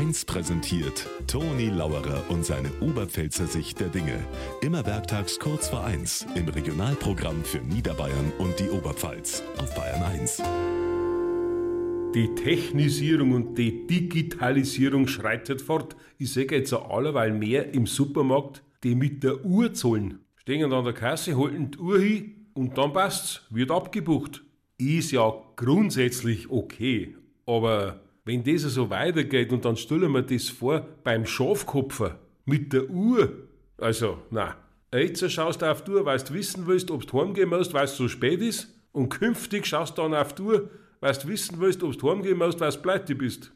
1 präsentiert Toni Lauerer und seine Oberpfälzer Sicht der Dinge. Immer werktags kurz vor 1 im Regionalprogramm für Niederbayern und die Oberpfalz auf Bayern 1. Die Technisierung und die Digitalisierung schreitet fort. Ich sehe jetzt allerweil mehr im Supermarkt, die mit der Uhr zahlen. Stehen an der Kasse, halten die Uhr hin und dann passt's, wird abgebucht. Ist ja grundsätzlich okay, aber wenn das so weitergeht und dann stellen wir das vor beim Schafkopfer mit der Uhr, also, na, jetzt schaust du auf die Uhr, weil du wissen willst, ob du heimgehen musst, weil es so spät ist und künftig schaust du dann auf die Uhr, weil du wissen willst, ob du heimgehen musst, weil du pleite bist.